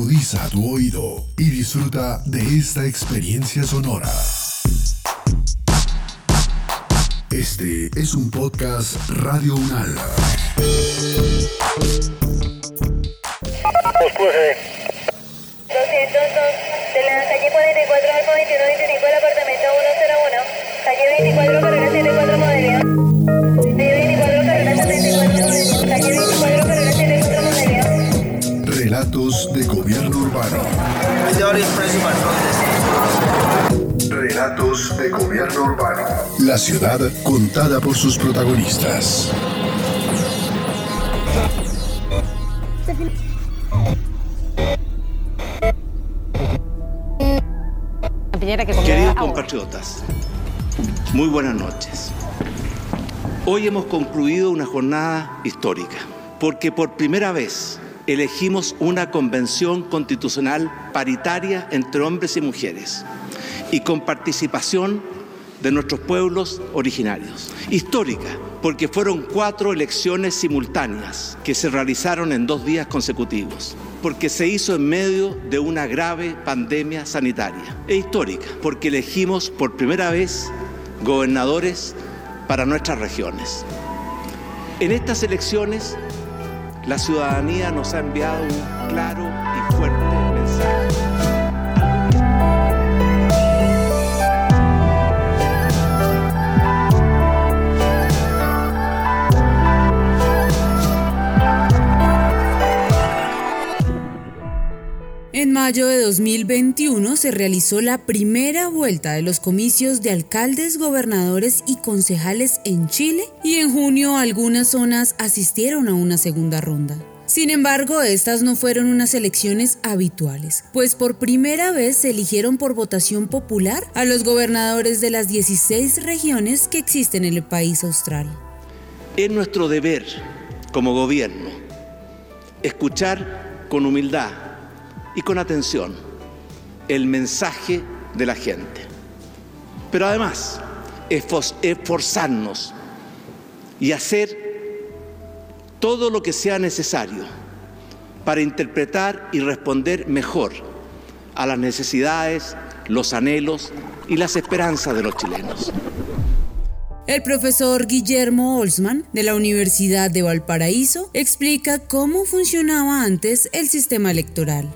Agudiza tu oído y disfruta de esta experiencia sonora. Este es un podcast Radio Unal. de la calle 44 Alfa 2125 del apartamento 101, calle 24 carrera 74 Modelia. De gobierno urbano. Relatos de gobierno urbano. La ciudad contada por sus protagonistas. Queridos compatriotas, muy buenas noches. Hoy hemos concluido una jornada histórica, porque por primera vez elegimos una convención constitucional paritaria entre hombres y mujeres y con participación de nuestros pueblos originarios. Histórica, porque fueron cuatro elecciones simultáneas que se realizaron en dos días consecutivos porque se hizo en medio de una grave pandemia sanitaria. E histórica, porque elegimos por primera vez gobernadores para nuestras regiones. En estas elecciones, la ciudadanía nos ha enviado un claro y fuerte En mayo de 2021 se realizó la primera vuelta de los comicios de alcaldes, gobernadores y concejales en Chile y en junio algunas zonas asistieron a una segunda ronda. Sin embargo, estas no fueron unas elecciones habituales, pues por primera vez se eligieron por votación popular a los gobernadores de las 16 regiones que existen en el país austral. Es nuestro deber como gobierno escuchar con humildad y con atención el mensaje de la gente. Pero además, esforzarnos y hacer todo lo que sea necesario para interpretar y responder mejor a las necesidades, los anhelos y las esperanzas de los chilenos. El profesor Guillermo Olsman de la Universidad de Valparaíso explica cómo funcionaba antes el sistema electoral.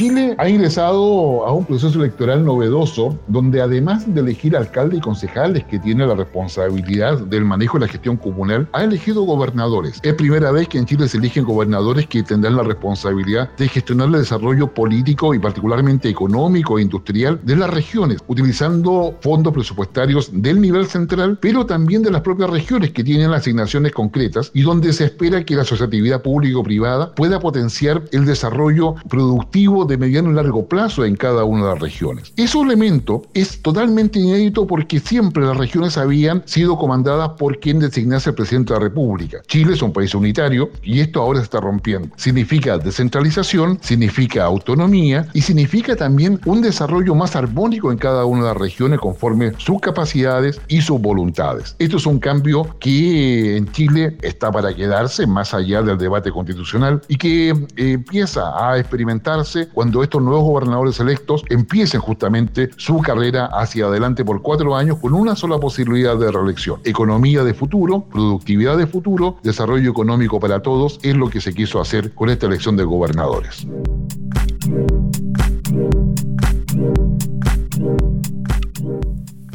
Chile ha ingresado a un proceso electoral novedoso donde además de elegir alcalde y concejales que tiene la responsabilidad del manejo de la gestión comunal, ha elegido gobernadores. Es primera vez que en Chile se eligen gobernadores que tendrán la responsabilidad de gestionar el desarrollo político y particularmente económico e industrial de las regiones, utilizando fondos presupuestarios del nivel central, pero también de las propias regiones que tienen asignaciones concretas y donde se espera que la asociatividad público-privada pueda potenciar el desarrollo productivo de mediano y largo plazo en cada una de las regiones. Ese elemento es totalmente inédito porque siempre las regiones habían sido comandadas por quien designase el presidente de la República. Chile es un país unitario y esto ahora se está rompiendo. Significa descentralización, significa autonomía y significa también un desarrollo más armónico en cada una de las regiones conforme sus capacidades y sus voluntades. Esto es un cambio que en Chile está para quedarse más allá del debate constitucional y que eh, empieza a experimentarse cuando estos nuevos gobernadores electos empiecen justamente su carrera hacia adelante por cuatro años con una sola posibilidad de reelección. Economía de futuro, productividad de futuro, desarrollo económico para todos es lo que se quiso hacer con esta elección de gobernadores.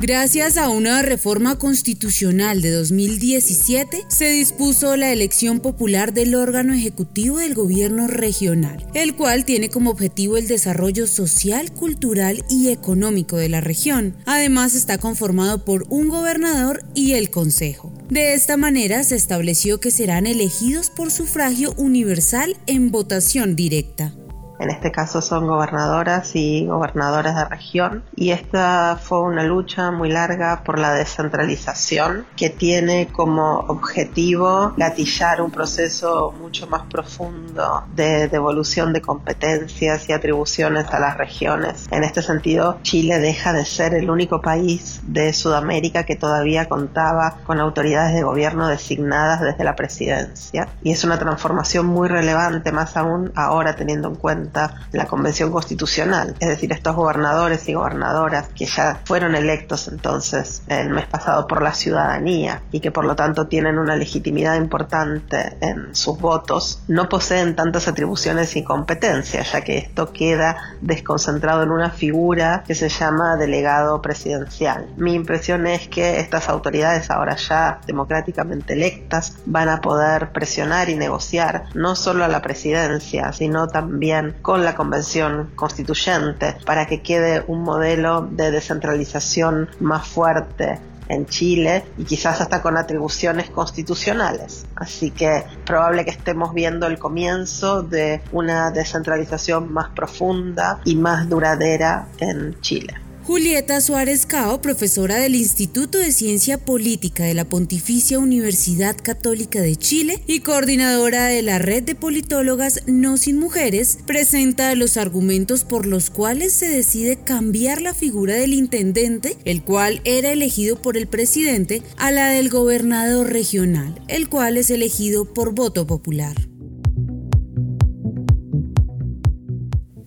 Gracias a una reforma constitucional de 2017, se dispuso la elección popular del órgano ejecutivo del gobierno regional, el cual tiene como objetivo el desarrollo social, cultural y económico de la región. Además, está conformado por un gobernador y el consejo. De esta manera se estableció que serán elegidos por sufragio universal en votación directa. En este caso son gobernadoras y gobernadores de región. Y esta fue una lucha muy larga por la descentralización que tiene como objetivo gatillar un proceso mucho más profundo de devolución de competencias y atribuciones a las regiones. En este sentido, Chile deja de ser el único país de Sudamérica que todavía contaba con autoridades de gobierno designadas desde la presidencia. Y es una transformación muy relevante, más aún ahora teniendo en cuenta cuenta la Convención Constitucional, es decir, estos gobernadores y gobernadoras que ya fueron electos entonces el mes pasado por la ciudadanía y que por lo tanto tienen una legitimidad importante en sus votos, no poseen tantas atribuciones y competencias, ya que esto queda desconcentrado en una figura que se llama delegado presidencial. Mi impresión es que estas autoridades ahora ya democráticamente electas van a poder presionar y negociar no solo a la presidencia, sino también con la convención constituyente para que quede un modelo de descentralización más fuerte en Chile y quizás hasta con atribuciones constitucionales. Así que probable que estemos viendo el comienzo de una descentralización más profunda y más duradera en Chile. Julieta Suárez Cao, profesora del Instituto de Ciencia Política de la Pontificia Universidad Católica de Chile y coordinadora de la Red de Politólogas No Sin Mujeres, presenta los argumentos por los cuales se decide cambiar la figura del intendente, el cual era elegido por el presidente, a la del gobernador regional, el cual es elegido por voto popular.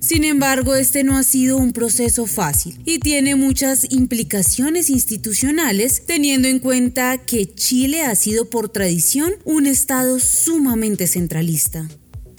Sin embargo, este no ha sido un proceso fácil y tiene muchas implicaciones institucionales, teniendo en cuenta que Chile ha sido por tradición un Estado sumamente centralista.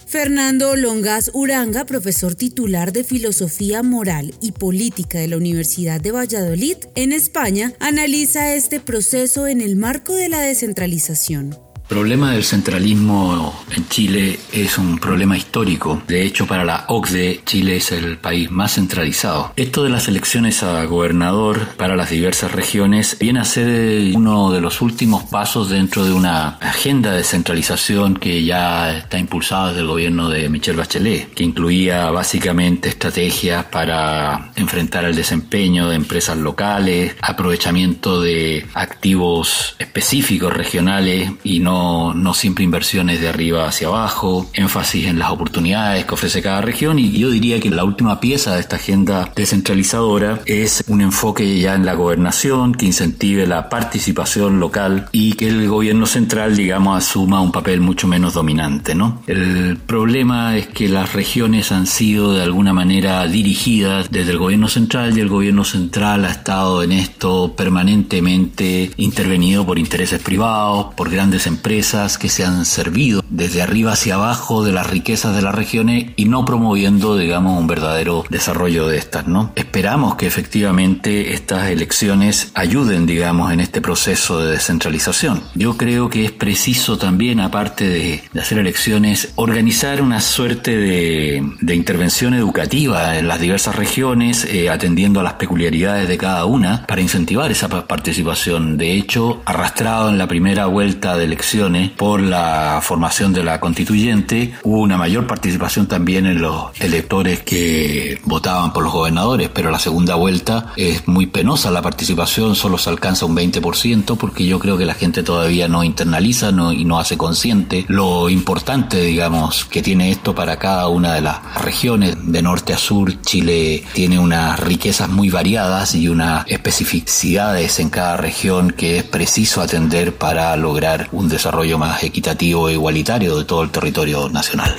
Fernando Longas Uranga, profesor titular de Filosofía Moral y Política de la Universidad de Valladolid, en España, analiza este proceso en el marco de la descentralización. El problema del centralismo en Chile es un problema histórico. De hecho, para la OCDE, Chile es el país más centralizado. Esto de las elecciones a gobernador para las diversas regiones viene a ser uno de los últimos pasos dentro de una agenda de centralización que ya está impulsada desde el gobierno de Michelle Bachelet, que incluía básicamente estrategias para enfrentar el desempeño de empresas locales, aprovechamiento de activos específicos regionales y no no, siempre inversiones de arriba hacia abajo, énfasis en las oportunidades que ofrece cada región y yo diría que la última pieza de esta agenda descentralizadora es un enfoque ya en la gobernación que incentive la participación local y que el gobierno central, digamos, asuma un papel mucho menos dominante, ¿no? El problema es que las regiones han sido de alguna manera dirigidas desde el gobierno central y el gobierno central ha estado en esto permanentemente intervenido por intereses privados, por grandes empresas que se han servido desde arriba hacia abajo de las riquezas de las regiones y no promoviendo, digamos, un verdadero desarrollo de estas, ¿no? Esperamos que efectivamente estas elecciones ayuden, digamos, en este proceso de descentralización. Yo creo que es preciso también, aparte de, hacer elecciones, organizar una suerte de, intervención educativa en las diversas regiones, eh, atendiendo a las peculiaridades de cada una, para incentivar esa participación. De hecho, arrastrado en la primera vuelta de elecciones, por la formación de la constituyente, hubo una mayor participación también en los electores que votaban por los gobernadores, pero la segunda vuelta es muy penosa la participación, solo se alcanza un 20%, porque yo creo que la gente todavía no internaliza y no hace consciente lo importante, digamos, que tiene esto para cada una de las regiones. De norte a sur, Chile tiene unas riquezas muy variadas y unas especificidades en cada región que es preciso atender para lograr un desarrollo desarrollo más equitativo e igualitario de todo el territorio nacional.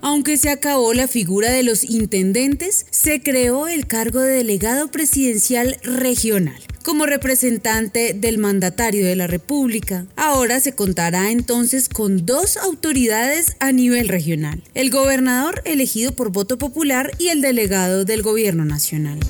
Aunque se acabó la figura de los intendentes, se creó el cargo de delegado presidencial regional como representante del mandatario de la República. Ahora se contará entonces con dos autoridades a nivel regional, el gobernador elegido por voto popular y el delegado del gobierno nacional.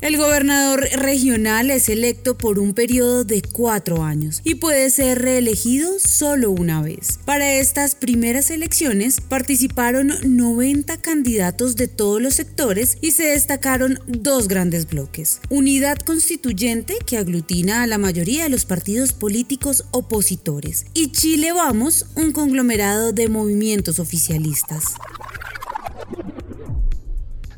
El gobernador regional es electo por un periodo de cuatro años y puede ser reelegido solo una vez. Para estas primeras elecciones participaron 90 candidatos de todos los sectores y se destacaron dos grandes bloques. Unidad Constituyente, que aglutina a la mayoría de los partidos políticos opositores, y Chile Vamos, un conglomerado de movimientos oficialistas.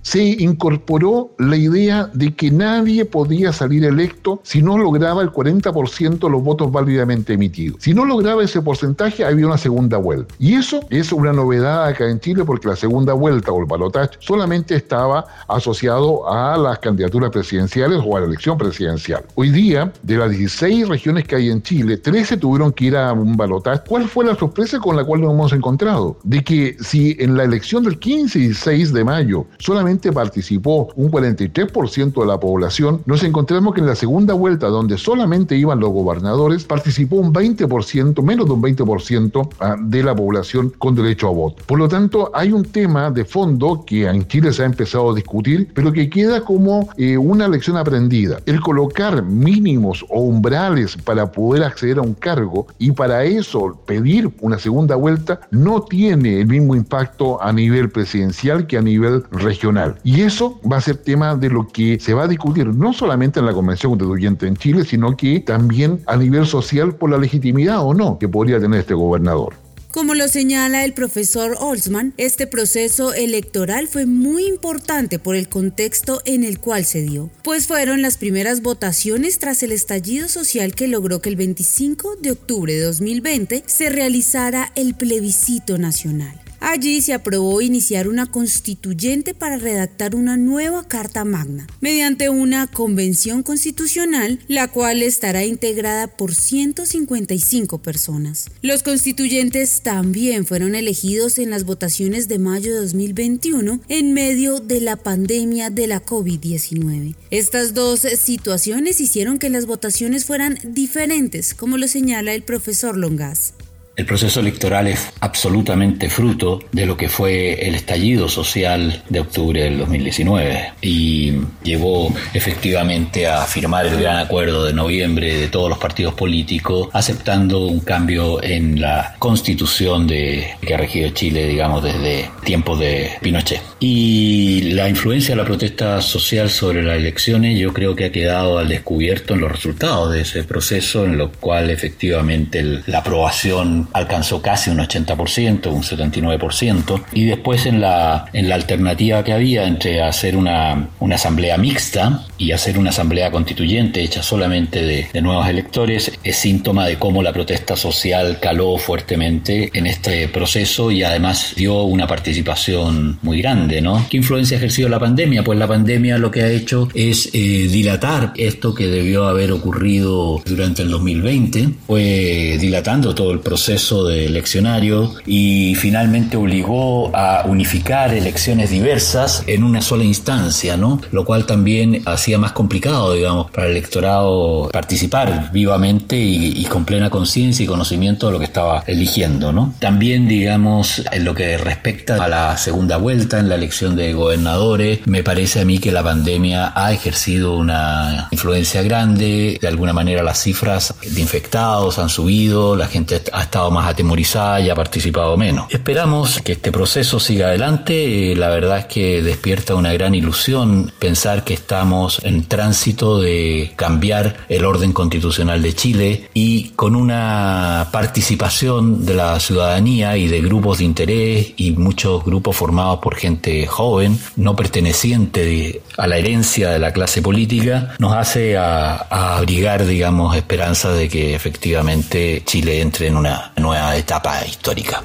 Se incorporó la idea de que nadie podía salir electo si no lograba el 40% de los votos válidamente emitidos. Si no lograba ese porcentaje, había una segunda vuelta. Y eso es una novedad acá en Chile porque la segunda vuelta o el balotaje solamente estaba asociado a las candidaturas presidenciales o a la elección presidencial. Hoy día, de las 16 regiones que hay en Chile, 13 tuvieron que ir a un balotaje. ¿Cuál fue la sorpresa con la cual nos hemos encontrado? De que si en la elección del 15 y 16 de mayo solamente participó un 43% de la población, nos encontramos que en la segunda vuelta, donde solamente iban los gobernadores, participó un 20%, menos de un 20% ah, de la población con derecho a voto. Por lo tanto, hay un tema de fondo que en Chile se ha empezado a discutir, pero que queda como eh, una lección aprendida. El colocar mínimos o umbrales para poder acceder a un cargo y para eso pedir una segunda vuelta no tiene el mismo impacto a nivel presidencial que a nivel regional. Y eso va a ser tema de lo que se va a discutir no solamente en la Convención Constituyente en Chile, sino que también a nivel social por la legitimidad o no que podría tener este gobernador. Como lo señala el profesor Olsman, este proceso electoral fue muy importante por el contexto en el cual se dio, pues fueron las primeras votaciones tras el estallido social que logró que el 25 de octubre de 2020 se realizara el plebiscito nacional. Allí se aprobó iniciar una constituyente para redactar una nueva Carta Magna, mediante una convención constitucional, la cual estará integrada por 155 personas. Los constituyentes también fueron elegidos en las votaciones de mayo de 2021 en medio de la pandemia de la COVID-19. Estas dos situaciones hicieron que las votaciones fueran diferentes, como lo señala el profesor Longas. El proceso electoral es absolutamente fruto de lo que fue el estallido social de octubre del 2019 y llevó efectivamente a firmar el gran acuerdo de noviembre de todos los partidos políticos aceptando un cambio en la constitución de, que ha regido Chile, digamos, desde tiempos de Pinochet. Y la influencia de la protesta social sobre las elecciones yo creo que ha quedado al descubierto en los resultados de ese proceso, en lo cual efectivamente la aprobación alcanzó casi un 80%, un 79%, y después en la, en la alternativa que había entre hacer una, una asamblea mixta y hacer una asamblea constituyente hecha solamente de, de nuevos electores, es síntoma de cómo la protesta social caló fuertemente en este proceso y además dio una participación muy grande, ¿no? ¿Qué influencia ha ejercido la pandemia? Pues la pandemia lo que ha hecho es eh, dilatar esto que debió haber ocurrido durante el 2020, fue dilatando todo el proceso de eleccionario y finalmente obligó a unificar elecciones diversas en una sola instancia, ¿no? Lo cual también hacía más complicado, digamos, para el electorado participar vivamente y, con plena conciencia y conocimiento de lo que estaba eligiendo, ¿no? También, digamos, en lo que respecta a la segunda vuelta en la elección de gobernadores, me parece a mí que la pandemia ha ejercido una influencia grande, de alguna manera las cifras de infectados han subido, la gente ha estado más atemorizada y ha participado menos. Esperamos que este proceso siga adelante. Eh, la verdad es que despierta una gran ilusión pensar que estamos en tránsito de cambiar el orden constitucional de Chile y con una participación de la ciudadanía y de grupos de interés y muchos grupos formados por gente joven, no perteneciente a la herencia de la clase política, nos hace a abrigar, digamos, esperanza de que efectivamente Chile entre en una nueva etapa histórica.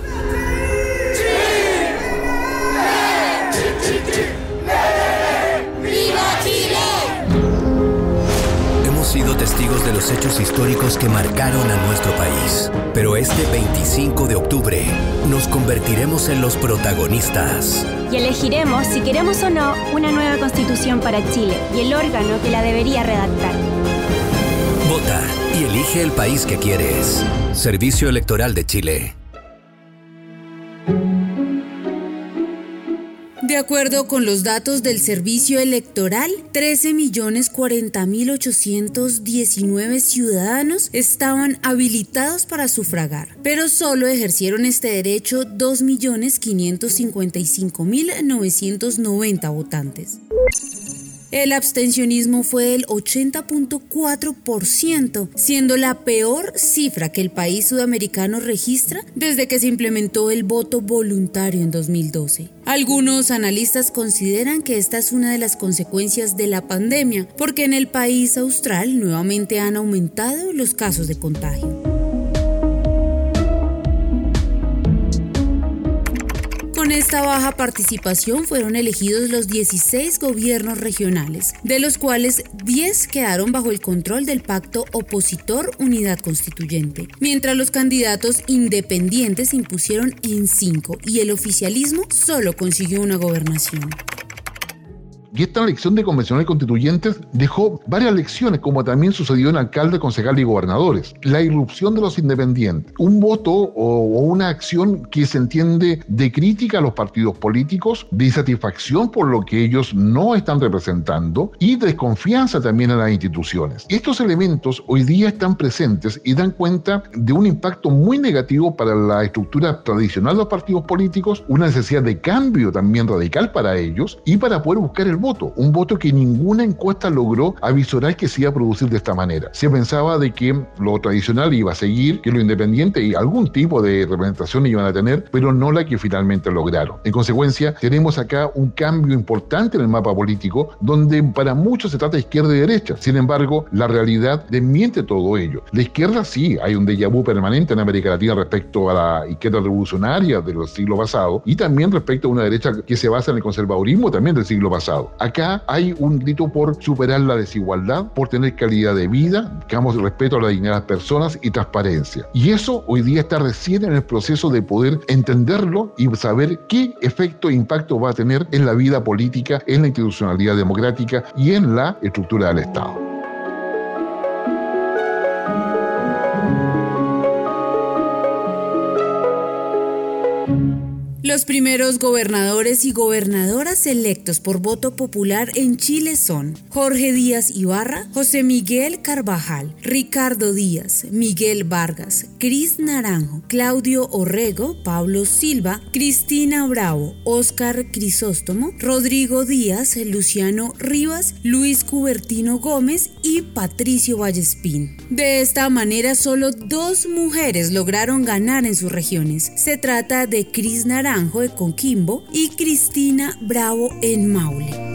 Hemos sido testigos de los hechos históricos que marcaron a nuestro país, pero este 25 de octubre nos convertiremos en los protagonistas. Y elegiremos, si queremos o no, una nueva constitución para Chile y el órgano que la debería redactar. Vota y elige el país que quieres. Servicio Electoral de Chile. De acuerdo con los datos del Servicio Electoral, 13.040.819 ciudadanos estaban habilitados para sufragar, pero solo ejercieron este derecho 2.555.990 votantes. El abstencionismo fue del 80.4%, siendo la peor cifra que el país sudamericano registra desde que se implementó el voto voluntario en 2012. Algunos analistas consideran que esta es una de las consecuencias de la pandemia, porque en el país austral nuevamente han aumentado los casos de contagio. Con esta baja participación fueron elegidos los 16 gobiernos regionales, de los cuales 10 quedaron bajo el control del pacto opositor Unidad Constituyente, mientras los candidatos independientes impusieron en 5 y el oficialismo solo consiguió una gobernación. Y esta elección de convencionales constituyentes dejó varias lecciones, como también sucedió en alcaldes, concejales y gobernadores. La irrupción de los independientes, un voto o, una acción que se entiende de crítica a los partidos políticos, de insatisfacción por lo que ellos no están representando y desconfianza también en las instituciones. Estos elementos hoy día están presentes y dan cuenta de un impacto muy negativo para la estructura tradicional de los partidos políticos, una necesidad de cambio también radical para ellos y para poder buscar el voto un voto que ninguna encuesta logró avisorar que se iba a producir de esta manera. Se pensaba de que lo tradicional iba a seguir, que lo independiente y algún tipo de representación iban a tener, pero no la que finalmente lograron. En consecuencia, tenemos acá un cambio importante en el mapa político, donde para muchos se trata de izquierda y derecha. Sin embargo, la realidad desmiente todo ello. La izquierda sí, hay un déjà vu permanente en América Latina respecto a la izquierda revolucionaria del siglo pasado y también respecto a una derecha que se basa en el conservadurismo también del siglo pasado. Acá hay un grito por superar la desigualdad, por tener calidad de vida, digamos, respeto a la dignidad de las personas y transparencia. Y eso hoy día está recién en el proceso de poder entenderlo y saber qué efecto e impacto va a tener en la vida política, en la institucionalidad democrática y en la estructura del Estado. Primeros gobernadores y gobernadoras electos por voto popular en Chile son Jorge Díaz Ibarra, José Miguel Carvajal, Ricardo Díaz, Miguel Vargas, Cris Naranjo, Claudio Orrego, Pablo Silva, Cristina Bravo, Óscar Crisóstomo, Rodrigo Díaz, Luciano Rivas, Luis Cubertino Gómez y Patricio Vallespín. De esta manera, solo dos mujeres lograron ganar en sus regiones. Se trata de Cris Naranjo, de Conquimbo y Cristina Bravo en Maule.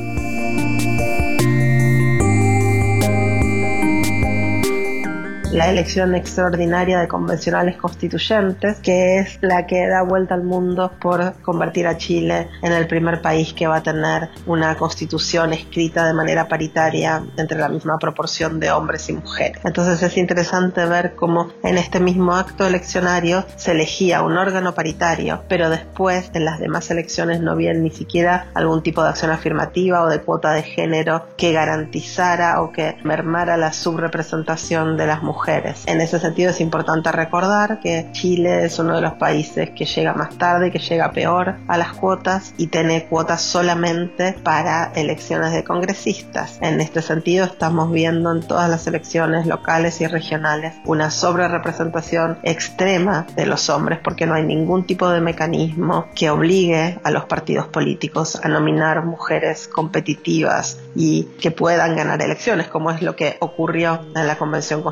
La elección extraordinaria de convencionales constituyentes, que es la que da vuelta al mundo por convertir a Chile en el primer país que va a tener una constitución escrita de manera paritaria entre la misma proporción de hombres y mujeres. Entonces es interesante ver cómo en este mismo acto eleccionario se elegía un órgano paritario, pero después en las demás elecciones no había ni siquiera algún tipo de acción afirmativa o de cuota de género que garantizara o que mermara la subrepresentación de las mujeres en ese sentido es importante recordar que Chile es uno de los países que llega más tarde, que llega peor a las cuotas y tiene cuotas solamente para elecciones de congresistas. En este sentido estamos viendo en todas las elecciones locales y regionales una sobrerepresentación extrema de los hombres porque no hay ningún tipo de mecanismo que obligue a los partidos políticos a nominar mujeres competitivas y que puedan ganar elecciones, como es lo que ocurrió en la Convención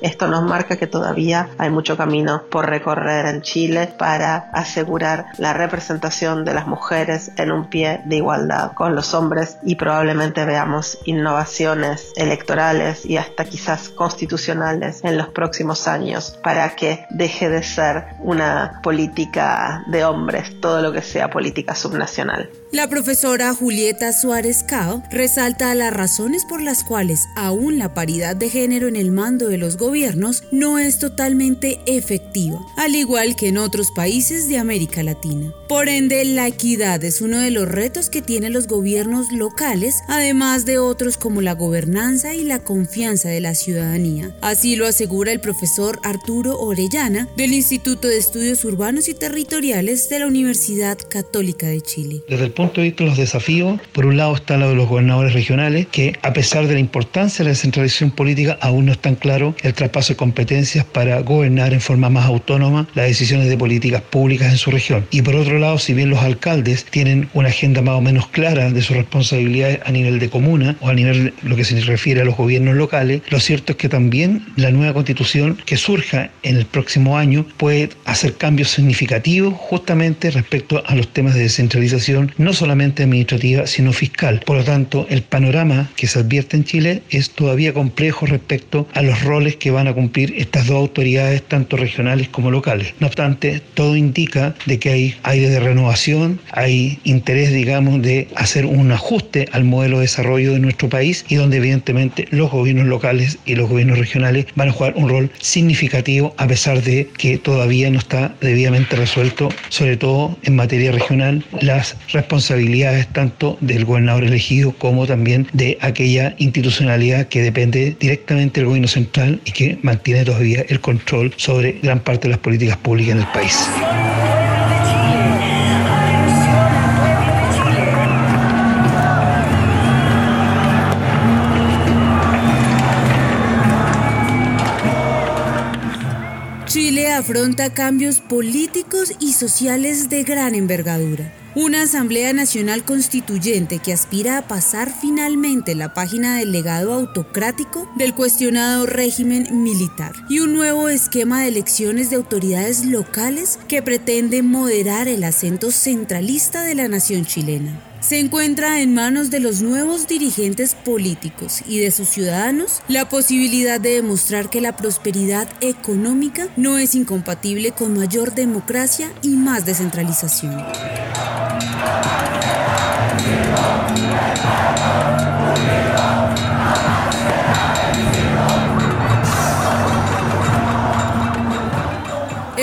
Esto nos marca que todavía hay mucho camino por recorrer en Chile para asegurar la representación de las mujeres en un pie de igualdad con los hombres y probablemente veamos innovaciones electorales y hasta quizás constitucionales en los próximos años para que deje de ser una política de hombres todo lo que sea política subnacional. La profesora Julieta Suárez Cao resalta las razones por las cuales aún la paridad de género en el mando de los gobiernos no es totalmente efectiva, al igual que en otros países de América Latina. Por ende, la equidad es uno de los retos que tienen los gobiernos locales, además de otros como la gobernanza y la confianza de la ciudadanía. Así lo asegura el profesor Arturo Orellana del Instituto de Estudios Urbanos y Territoriales de la Universidad Católica de Chile punto de vista los desafíos, por un lado está lo de los gobernadores regionales, que a pesar de la importancia de la descentralización política, aún no están claro el traspaso de competencias para gobernar en forma más autónoma las decisiones de políticas públicas en su región. Y por otro lado, lado, si bien los alcaldes tienen una agenda más o menos clara de sus responsabilidades a nivel de comuna o a nivel de lo que se refiere a los gobiernos locales, lo cierto es que también la nueva constitución que surja en el próximo año puede hacer cambios significativos justamente respecto a los temas de descentralización, no solamente administrativa, sino fiscal. Por lo tanto, el panorama que se advierte en Chile es todavía complejo respecto a los roles que van a cumplir estas dos autoridades, tanto regionales como locales. No obstante, todo indica de que hay de renovación, hay interés, digamos, de hacer un ajuste al modelo de desarrollo de nuestro país y donde evidentemente los gobiernos locales y los gobiernos regionales van a jugar un rol significativo a pesar de que todavía no está debidamente resuelto, sobre todo en materia regional, las responsabilidades tanto del gobernador elegido como también de aquella institucionalidad que depende directamente del gobierno central y que mantiene todavía el control sobre gran parte de las políticas públicas en el país. Afronta cambios políticos y sociales de gran envergadura. Una Asamblea Nacional Constituyente que aspira a pasar finalmente la página del legado autocrático del cuestionado régimen militar y un nuevo esquema de elecciones de autoridades locales que pretende moderar el acento centralista de la nación chilena se encuentra en manos de los nuevos dirigentes políticos y de sus ciudadanos la posibilidad de demostrar que la prosperidad económica no es incompatible con mayor democracia y más descentralización.